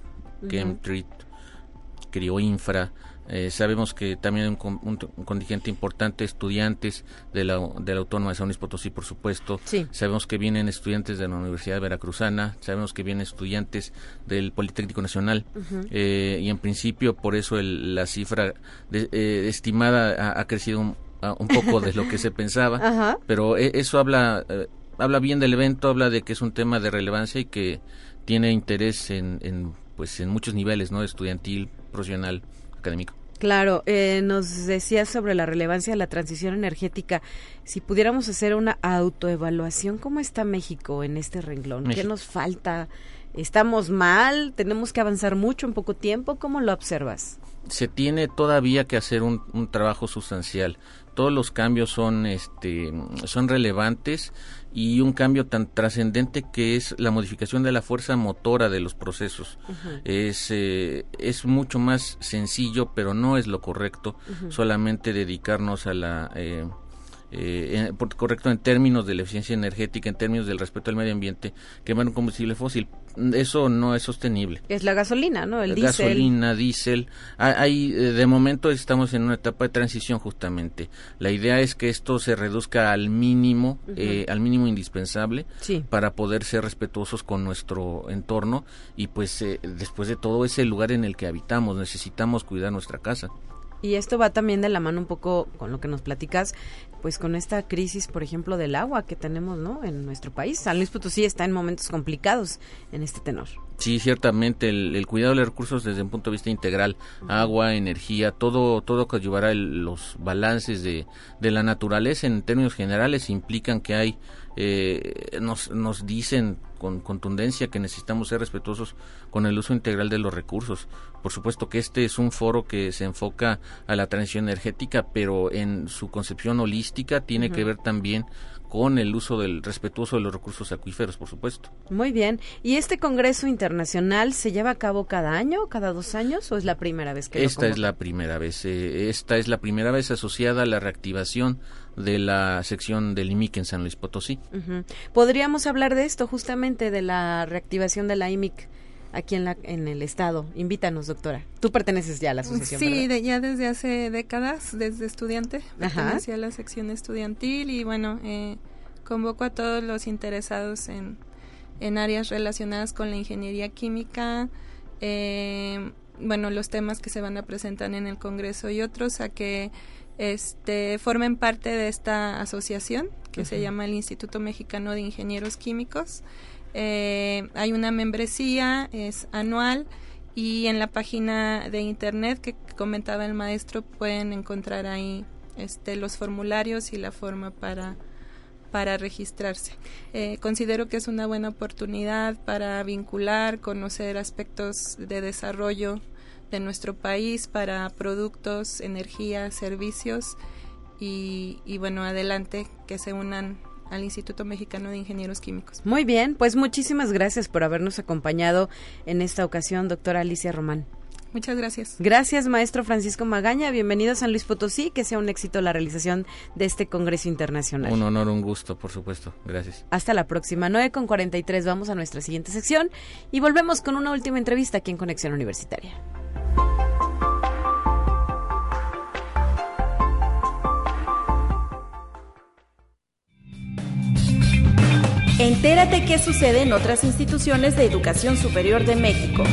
Chemtreat, Crioinfra, eh, sabemos que también un, un, contingente importante de estudiantes de la, de la Autónoma de San Luis Potosí, por supuesto. Sabemos que vienen estudiantes de la Universidad Veracruzana, sabemos que vienen estudiantes del Politécnico Nacional. Eh, y en principio por eso la cifra eh, estimada ha, crecido un, poco de lo que se pensaba, pero eso habla, habla bien del evento, habla de que es un tema de relevancia y que tiene interés en, en pues en muchos niveles, ¿no? Estudiantil, profesional académico. Claro, eh, nos decías sobre la relevancia de la transición energética. Si pudiéramos hacer una autoevaluación, ¿cómo está México en este renglón? ¿Qué nos falta? ¿Estamos mal? ¿Tenemos que avanzar mucho en poco tiempo? ¿Cómo lo observas? Se tiene todavía que hacer un, un trabajo sustancial. Todos los cambios son, este, son relevantes y un cambio tan trascendente que es la modificación de la fuerza motora de los procesos. es, eh, es mucho más sencillo, pero no es lo correcto solamente dedicarnos a la... Eh, eh, correcto en términos de la eficiencia energética, en términos del respeto al medio ambiente, quemar un combustible fósil. Eso no es sostenible. Es la gasolina, ¿no? El diésel. Gasolina, diésel. Hay, eh, de momento estamos en una etapa de transición justamente. La idea es que esto se reduzca al mínimo, eh, al mínimo indispensable para poder ser respetuosos con nuestro entorno y pues eh, después de todo es el lugar en el que habitamos. Necesitamos cuidar nuestra casa. Y esto va también de la mano un poco con lo que nos platicas, pues con esta crisis, por ejemplo, del agua que tenemos, ¿no? En nuestro país. San Luis Potosí está en momentos complicados en este tenor. Sí, ciertamente el, cuidado de los recursos desde un punto de vista integral, agua, energía, todo todo que ayudará los balances de, de la naturaleza en términos generales implican que hay eh, nos, nos dicen con contundencia que necesitamos ser respetuosos con el uso integral de los recursos. Por supuesto que este es un foro que se enfoca a la transición energética, pero en su concepción holística tiene que ver también con el uso del respetuoso de los recursos acuíferos, por supuesto. Muy bien. ¿Y este Congreso Internacional se lleva a cabo cada año, cada dos años, o es la primera vez que Esta es la primera vez. Eh, esta es la primera vez asociada a la reactivación de la sección del IMIC en San Luis Potosí. Podríamos hablar de esto, justamente, de la reactivación de la IMIC aquí en, la, en el estado. Invítanos, doctora. Tú perteneces ya a la asociación. Sí, ya desde hace décadas, desde estudiante, pertenecía a la sección estudiantil y bueno, eh, convoco a todos los interesados en, en áreas relacionadas con la ingeniería química, eh, bueno, los temas que se van a presentar en el Congreso y otros a que este, formen parte de esta asociación que se llama el Instituto Mexicano de Ingenieros Químicos. Eh, hay una membresía, es anual y en la página de internet que comentaba el maestro pueden encontrar ahí este, los formularios y la forma para, para registrarse. Eh, considero que es una buena oportunidad para vincular, conocer aspectos de desarrollo de nuestro país para productos, energía, servicios y, y bueno, adelante que se unan al Instituto Mexicano de Ingenieros Químicos. Muy bien, pues muchísimas gracias por habernos acompañado en esta ocasión, doctora Alicia Román. Muchas gracias. Gracias, maestro Francisco Magaña. Bienvenido a San Luis Potosí. Que sea un éxito la realización de este Congreso Internacional. Un honor, un gusto, por supuesto. Gracias. Hasta la próxima. 9 con 43. Vamos a nuestra siguiente sección y volvemos con una última entrevista aquí en Conexión Universitaria. Entérate qué sucede en otras instituciones de educación superior de México.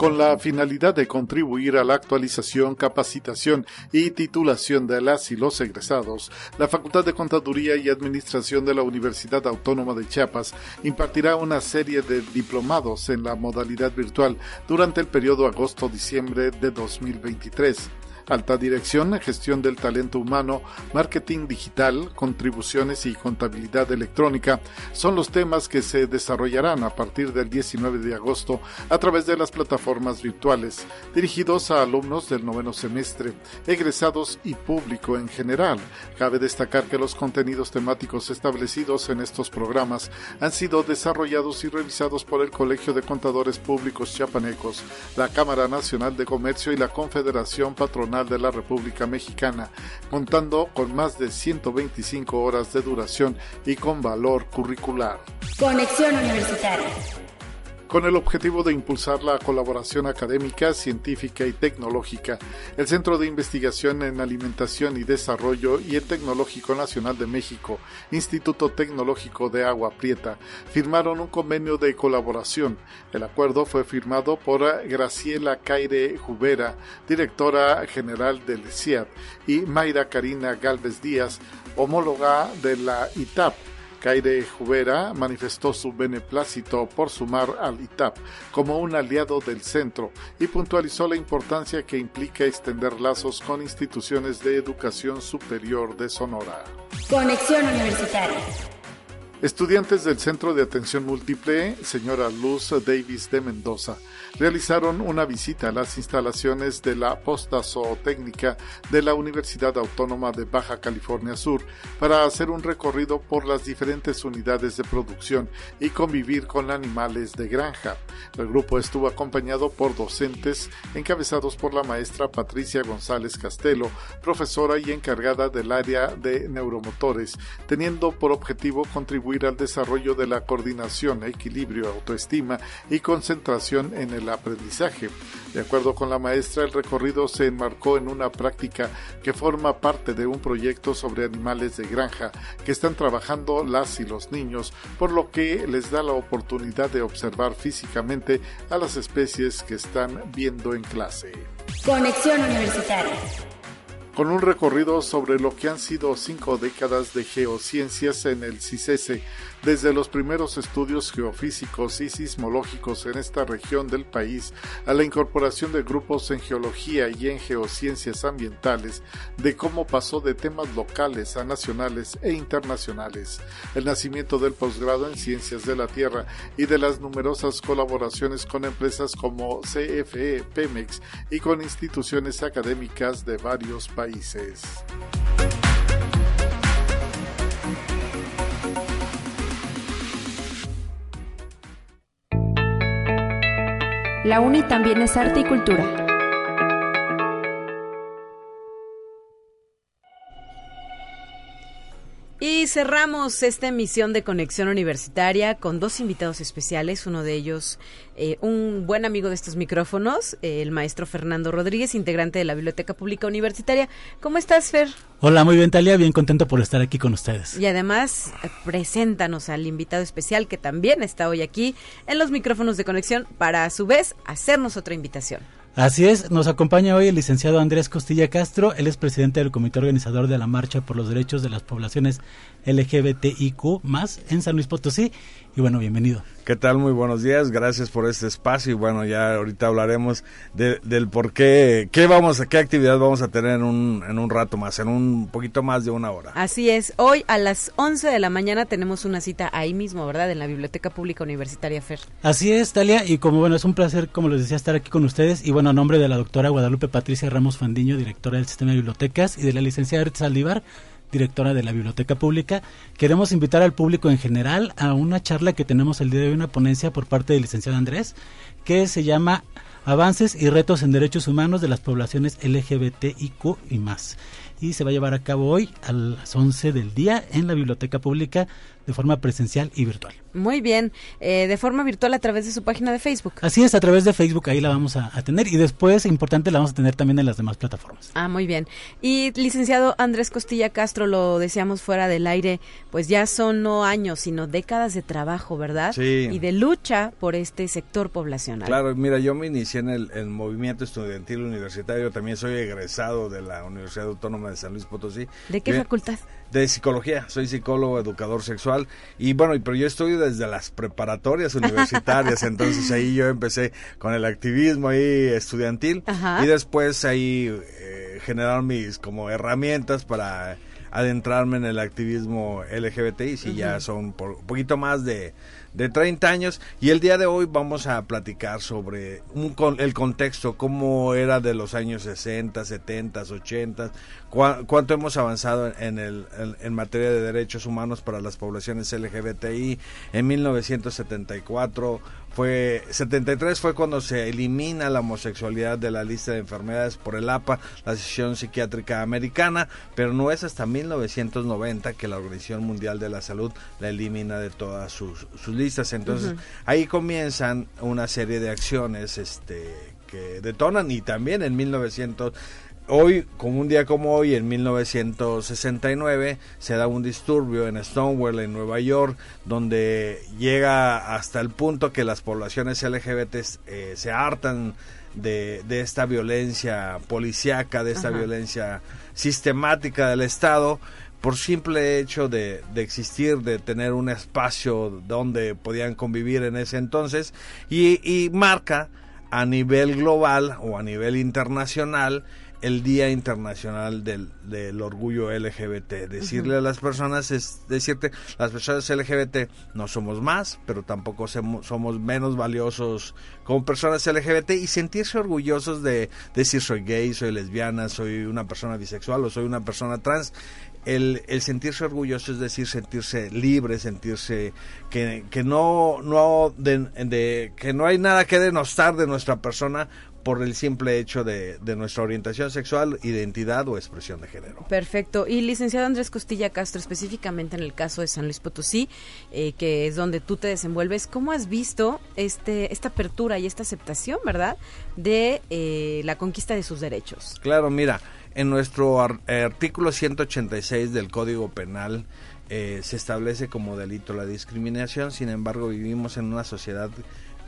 Con la finalidad de contribuir a la actualización, capacitación y titulación de las y los egresados, la Facultad de Contaduría y Administración de la Universidad Autónoma de Chiapas impartirá una serie de diplomados en la modalidad virtual durante el periodo agosto-diciembre de 2023 Alta dirección, gestión del talento humano, marketing digital, contribuciones y contabilidad electrónica son los temas que se desarrollarán a partir del 19 de agosto a través de las plataformas virtuales, dirigidos a alumnos del noveno semestre, egresados y público en general. Cabe destacar que los contenidos temáticos establecidos en estos programas han sido desarrollados y revisados por el Colegio de Contadores Públicos Chiapanecos, la Cámara Nacional de Comercio y la Confederación Patronal de la República Mexicana, contando con más de 125 horas de duración y con valor curricular. Conexión Universitaria con el objetivo de impulsar la colaboración académica, científica y tecnológica. El Centro de Investigación en Alimentación y Desarrollo y el Tecnológico Nacional de México, Instituto Tecnológico de Agua Prieta, firmaron un convenio de colaboración. El acuerdo fue firmado por Graciela Caire Jubera, directora general del CIAD, y Mayra Karina Galvez Díaz, homóloga de la ITAP Caire Jubera manifestó su beneplácito por sumar al ITAP como un aliado del centro y puntualizó la importancia que implica extender lazos con instituciones de educación superior de Sonora. Conexión Universitaria. Estudiantes del Centro de Atención Múltiple, señora Luz Davis de Mendoza, realizaron una visita a las instalaciones de la posta zootécnica de la Universidad Autónoma de Baja California Sur para hacer un recorrido por las diferentes unidades de producción y convivir con animales de granja. El grupo estuvo acompañado por docentes encabezados por la maestra Patricia González Castelo, profesora y encargada del área de neuromotores, teniendo por objetivo contribuir al desarrollo de la coordinación, equilibrio, autoestima y concentración en el el aprendizaje. De acuerdo con la maestra, el recorrido se enmarcó en una práctica que forma parte de un proyecto sobre animales de granja que están trabajando las y los niños, por lo que les da la oportunidad de observar físicamente a las especies que están viendo en clase. Conexión Universitaria con un recorrido sobre lo que han sido cinco décadas de geociencias en el CICESE, desde los primeros estudios geofísicos y sismológicos en esta región del país a la incorporación de grupos en geología y en geociencias ambientales, de cómo pasó de temas locales a nacionales e internacionales, el nacimiento del posgrado en ciencias de la Tierra y de las numerosas colaboraciones con empresas como CFE, Pemex y con instituciones académicas de varios países. La UNI también es arte y cultura. Y cerramos esta emisión de Conexión Universitaria con dos invitados especiales, uno de ellos eh, un buen amigo de estos micrófonos, el maestro Fernando Rodríguez, integrante de la Biblioteca Pública Universitaria. ¿Cómo estás, Fer? Hola, muy bien, Talia, bien contento por estar aquí con ustedes. Y además, eh, preséntanos al invitado especial que también está hoy aquí en los micrófonos de conexión para a su vez hacernos otra invitación. Así es, nos acompaña hoy el licenciado Andrés Costilla Castro, él es presidente del comité organizador de la Marcha por los Derechos de las Poblaciones LGBTIQ más en San Luis Potosí. Y bueno, bienvenido. ¿Qué tal? Muy buenos días, gracias por este espacio y bueno, ya ahorita hablaremos del por qué, qué vamos a, qué actividad vamos a tener en un, en un rato más, en un poquito más de una hora. Así es, hoy a las 11 de la mañana tenemos una cita ahí mismo, ¿verdad? En la Biblioteca Pública Universitaria FER. Así es, Talia, y como bueno, es un placer, como les decía, estar aquí con ustedes y bueno, a nombre de la doctora Guadalupe Patricia Ramos Fandiño, directora del Sistema de Bibliotecas y de la licenciada Ertz Saldívar, directora de la Biblioteca Pública. Queremos invitar al público en general a una charla que tenemos el día de hoy, una ponencia por parte del licenciado Andrés, que se llama Avances y retos en derechos humanos de las poblaciones LGBTIQ y más. Y se va a llevar a cabo hoy a las 11 del día en la Biblioteca Pública de forma presencial y virtual. Muy bien, eh, de forma virtual a través de su página de Facebook. Así es, a través de Facebook ahí la vamos a, tener y después, importante, la vamos a tener también en las demás plataformas. Ah, muy bien. Y licenciado Andrés Costilla Castro, lo decíamos fuera del aire, pues ya son no años, sino décadas de trabajo, ¿verdad? Sí. Y de lucha por este sector poblacional. Claro, mira, yo me inicié en el, movimiento estudiantil universitario, también soy egresado de la Universidad Autónoma de San Luis Potosí. ¿De qué facultad? De psicología, soy psicólogo, educador sexual y bueno, pero yo estudio desde las preparatorias universitarias, entonces ahí yo empecé con el activismo ahí estudiantil Ajá. y después ahí eh, generaron mis como herramientas para adentrarme en el activismo LGBTI, si ya son por un poquito más de, de 30 años y el día de hoy vamos a platicar sobre un con- el contexto, cómo era de los años 60, 70, 80, cua- cuánto hemos avanzado en, en el, en, en materia de derechos humanos para las poblaciones LGBTI. En 1974 fue 73 fue cuando se elimina la homosexualidad de la lista de enfermedades por el APA, la Asociación Psiquiátrica Americana, pero no es hasta 1990 que la Organización Mundial de la Salud la elimina de todas sus, sus listas. Entonces, ahí comienzan una serie de acciones este que detonan y también en 1900 Hoy, como un día como hoy, en 1969, se da un disturbio en Stonewall, en Nueva York, donde llega hasta el punto que las poblaciones LGBT eh, se hartan de, de esta violencia policíaca, de esta Ajá. violencia sistemática del Estado, por simple hecho de, de existir, de tener un espacio donde podían convivir en ese entonces, y, y marca a nivel global o a nivel internacional el Día Internacional del, del Orgullo LGBT. Decirle a las personas es decirte, las personas LGBT no somos más, pero tampoco semo- somos menos valiosos como personas LGBT y sentirse orgullosos de decir soy gay, soy lesbiana, soy una persona bisexual o soy una persona trans. El, el sentirse orgulloso es decir, sentirse libre, sentirse que, que no, no de, de- que no hay nada que denostar de nuestra persona por el simple hecho de, de nuestra orientación sexual, identidad o expresión de género. Perfecto. Y licenciado Andrés Costilla Castro, específicamente en el caso de San Luis Potosí, eh, que es donde tú te desenvuelves, ¿cómo has visto este esta apertura y esta aceptación, verdad, de eh, la conquista de sus derechos? Claro, mira, en nuestro ar- artículo 186 del Código Penal eh, se establece como delito la discriminación, sin embargo vivimos en una sociedad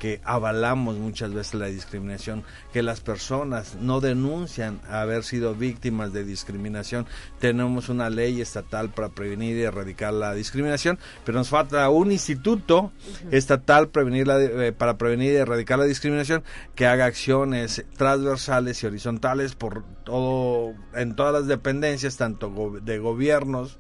que avalamos muchas veces la discriminación, que las personas no denuncian haber sido víctimas de discriminación. Tenemos una ley estatal para prevenir y erradicar la discriminación, pero nos falta un instituto estatal prevenir la- eh, para prevenir y erradicar la discriminación que haga acciones transversales y horizontales por todo en todas las dependencias, tanto de gobiernos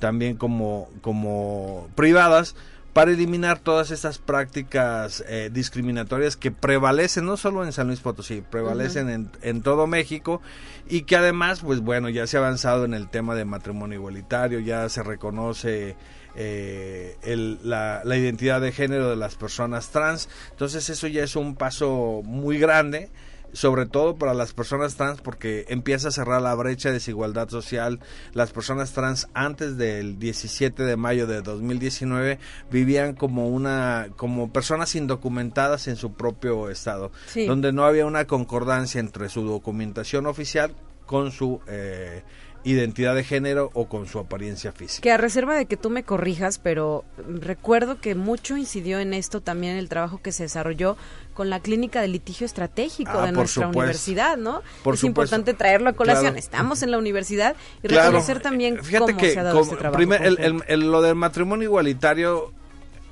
también como, como privadas, para eliminar todas estas prácticas eh, discriminatorias que prevalecen no solo en San Luis Potosí, prevalecen en, en todo México y que además, pues bueno, ya se ha avanzado en el tema de matrimonio igualitario, ya se reconoce eh, el- la, la identidad de género de las personas trans, entonces eso ya es un paso muy grande sobre todo para las personas trans porque empieza a cerrar la brecha de desigualdad social. Las personas trans antes del 17 de mayo de 2019 vivían como una como personas indocumentadas en su propio estado, Sí. donde no había una concordancia entre su documentación oficial con su eh, identidad de género o con su apariencia física. Que a reserva de que tú me corrijas, pero recuerdo que mucho incidió en esto también el trabajo que se desarrolló con la clínica de litigio estratégico Ah, de nuestra supuesto. universidad, ¿no? Por es supuesto. importante traerlo a colación. Claro. Estamos en la universidad y Claro. reconocer también Fíjate cómo que se ha dado como este trabajo. primer- el- conjunto. el- el- lo del matrimonio igualitario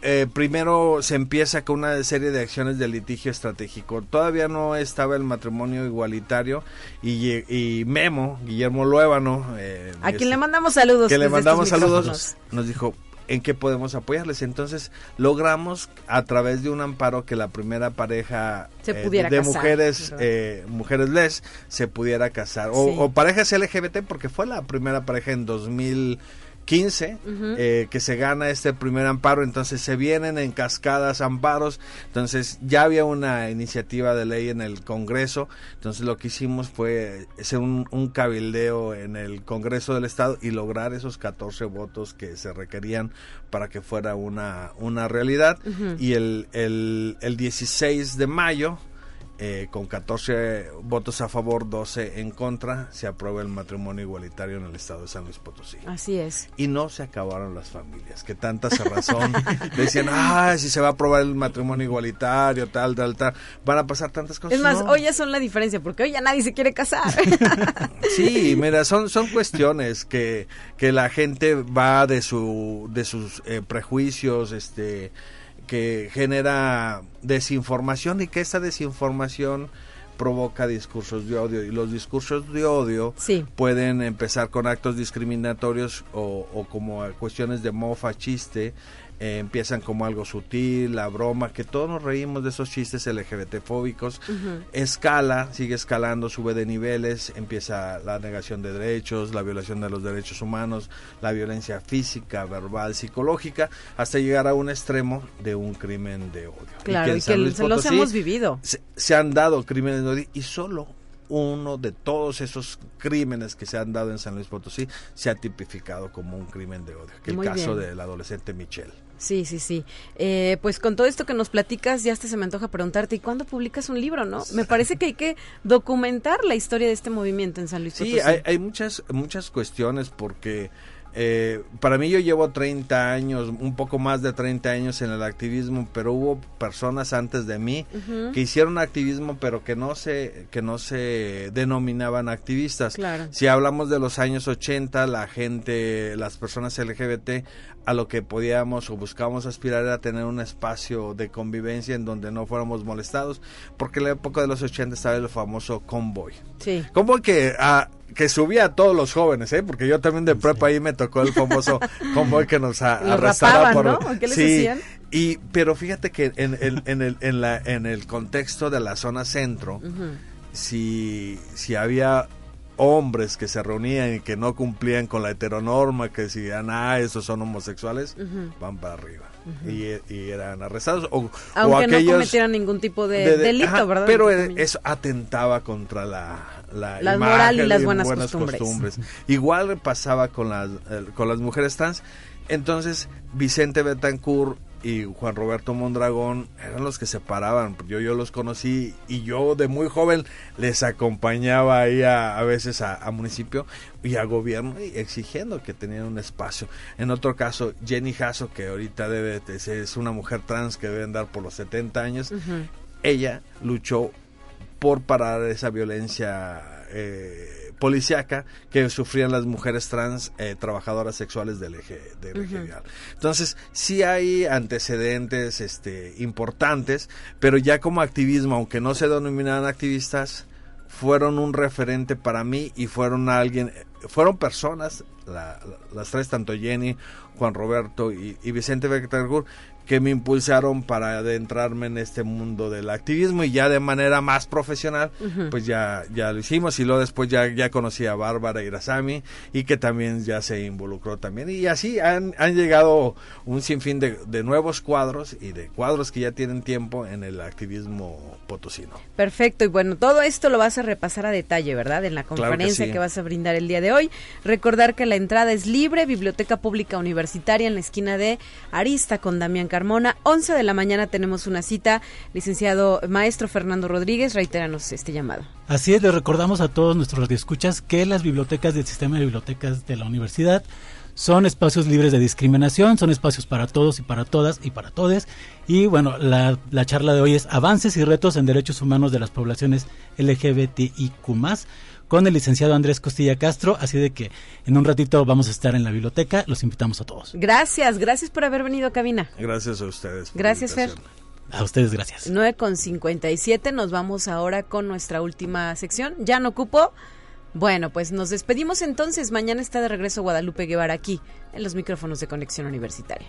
eh, primero se empieza con una serie de acciones de litigio estratégico. Todavía no estaba el matrimonio igualitario y, y Memo, Guillermo Luébano, eh, a quien este, le mandamos saludos. que le desde mandamos saludos, nos dijo en qué podemos apoyarles. Entonces logramos a través de un amparo que la primera pareja Se eh, pudiera de casar, mujeres ¿verdad? eh, mujeres les se pudiera casar o, Sí. o parejas LGBT porque fue la primera pareja en 2015 Ujú. eh, que se gana este primer amparo. Entonces se vienen en cascadas amparos. Entonces ya había una iniciativa de ley en el Congreso. Entonces lo que hicimos fue hacer un, un cabildeo en el Congreso del Estado y lograr esos 14 votos que se requerían para que fuera una, una realidad. Y el, el, el 16 de mayo eh, con 14 votos a favor, 12 en contra, se aprueba el matrimonio igualitario en el estado de San Luis Potosí. Así es. Y no se acabaron las familias, que tanta razón decían, ah, si se va a aprobar el matrimonio igualitario, tal, tal, tal, van a pasar tantas cosas. Es más, hoy ya son la diferencia, porque hoy ya nadie se quiere casar. sí, mira, son, son cuestiones que, que la gente va de, su, de sus eh, prejuicios, este que genera desinformación y que esa desinformación provoca discursos de odio. Y los discursos de odio pueden empezar con actos discriminatorios o, o como cuestiones de mofa, chiste eh, empiezan como algo sutil, la broma, que todos nos reímos de esos chistes LGBT fóbicos, escala, sigue escalando, sube de niveles, empieza la negación de derechos, la violación de los derechos humanos, la violencia física, verbal, psicológica, hasta llegar a un extremo de un crimen de odio. Claro, y que, los hemos vivido. Se, se han dado crímenes de odio y solo uno de todos esos crímenes que se han dado en San Luis Potosí se ha tipificado como un crimen de odio, que el caso del adolescente Michelle. Sí, sí, sí. Eh, pues con todo esto que nos platicas, ya hasta se me antoja preguntarte, ¿y cuándo publicas un libro, no? Me parece que hay que documentar la historia de este movimiento en San Luis Potosí. Sí, hay, hay muchas, muchas cuestiones porque eh, para mí yo llevo 30 años, un poco más de 30 años en el activismo, pero hubo personas antes de mí que hicieron activismo, pero que no se que no se denominaban activistas. Si hablamos de los años 80, la gente, las personas LGBT a lo que podíamos o buscábamos aspirar era tener un espacio de convivencia en donde no fuéramos molestados, porque en la época de los 80 estaba el famoso convoy. Sí. Convoy que a, que subía a todos los jóvenes, ¿eh? porque yo también de prepa ahí me tocó el famoso convoy que nos arrestaba por... ¿no? ¿Qué les sí, Y, pero fíjate que en, en, en, el, en, la, en el contexto de la zona centro, si, si había hombres que se reunían y que no cumplían con la heteronorma, que decían, ah, esos son homosexuales, van para arriba. y, eran arrestados. O, Aunque no cometieran ningún tipo de, delito, ¿verdad? Pero eso atentaba contra la, la, moral y las buenas, costumbres. Igual pasaba con las, con las mujeres trans. Entonces, Vicente Betancourt y Juan Roberto Mondragón eran los que se paraban. Yo, yo los conocí y yo de muy joven les acompañaba ahí a, veces a, municipio y a gobierno exigiendo que tenían un espacio. En otro caso, Jenny Jasso, que ahorita debe es una mujer trans que debe andar por los 70 años, ella luchó por parar esa violencia eh, policíaca que sufrían las mujeres trans eh, trabajadoras sexuales del eje, del Entonces, sí hay antecedentes este, importantes, pero ya como activismo, aunque no se denominaban activistas, fueron un referente para mí y fueron alguien, fueron personas, las tres, tanto Jenny, Juan Roberto y, Vicente Betancourt, que me impulsaron para adentrarme en este mundo del activismo y ya de manera más profesional, pues ya, ya lo hicimos y luego después ya, ya conocí a Bárbara Irasami y que también ya se involucró también y así han, han llegado un sinfín de, de nuevos cuadros y de cuadros que ya tienen tiempo en el activismo potosino. Perfecto y bueno, todo esto lo vas a repasar a detalle, ¿verdad? En la conferencia que, que vas a brindar el día de hoy. Recordar que la entrada es libre, Biblioteca Pública Universitaria en la esquina de Arista con Damián Carlos Carmona. 11 de la mañana tenemos una cita. Licenciado maestro Fernando Rodríguez, reiteranos este llamado. Así es, le recordamos a todos nuestros radioescuchas que las bibliotecas del sistema de bibliotecas de la universidad son espacios libres de discriminación, son espacios para todos y para todas y para todes. Y bueno, la, la, charla de hoy es Avances y retos en derechos humanos de las poblaciones LGBTIQ con el licenciado Andrés Costilla Castro, así de que en un ratito vamos a estar en la biblioteca, los invitamos a todos. Gracias, gracias por haber venido a cabina. Gracias a ustedes. Gracias, Fer. A ustedes, gracias. 9 con 57, nos vamos ahora con nuestra última sección. ¿Ya no ocupo? Bueno, pues nos despedimos entonces. Mañana está de regreso Guadalupe Guevara aquí, en los micrófonos de Conexión Universitaria.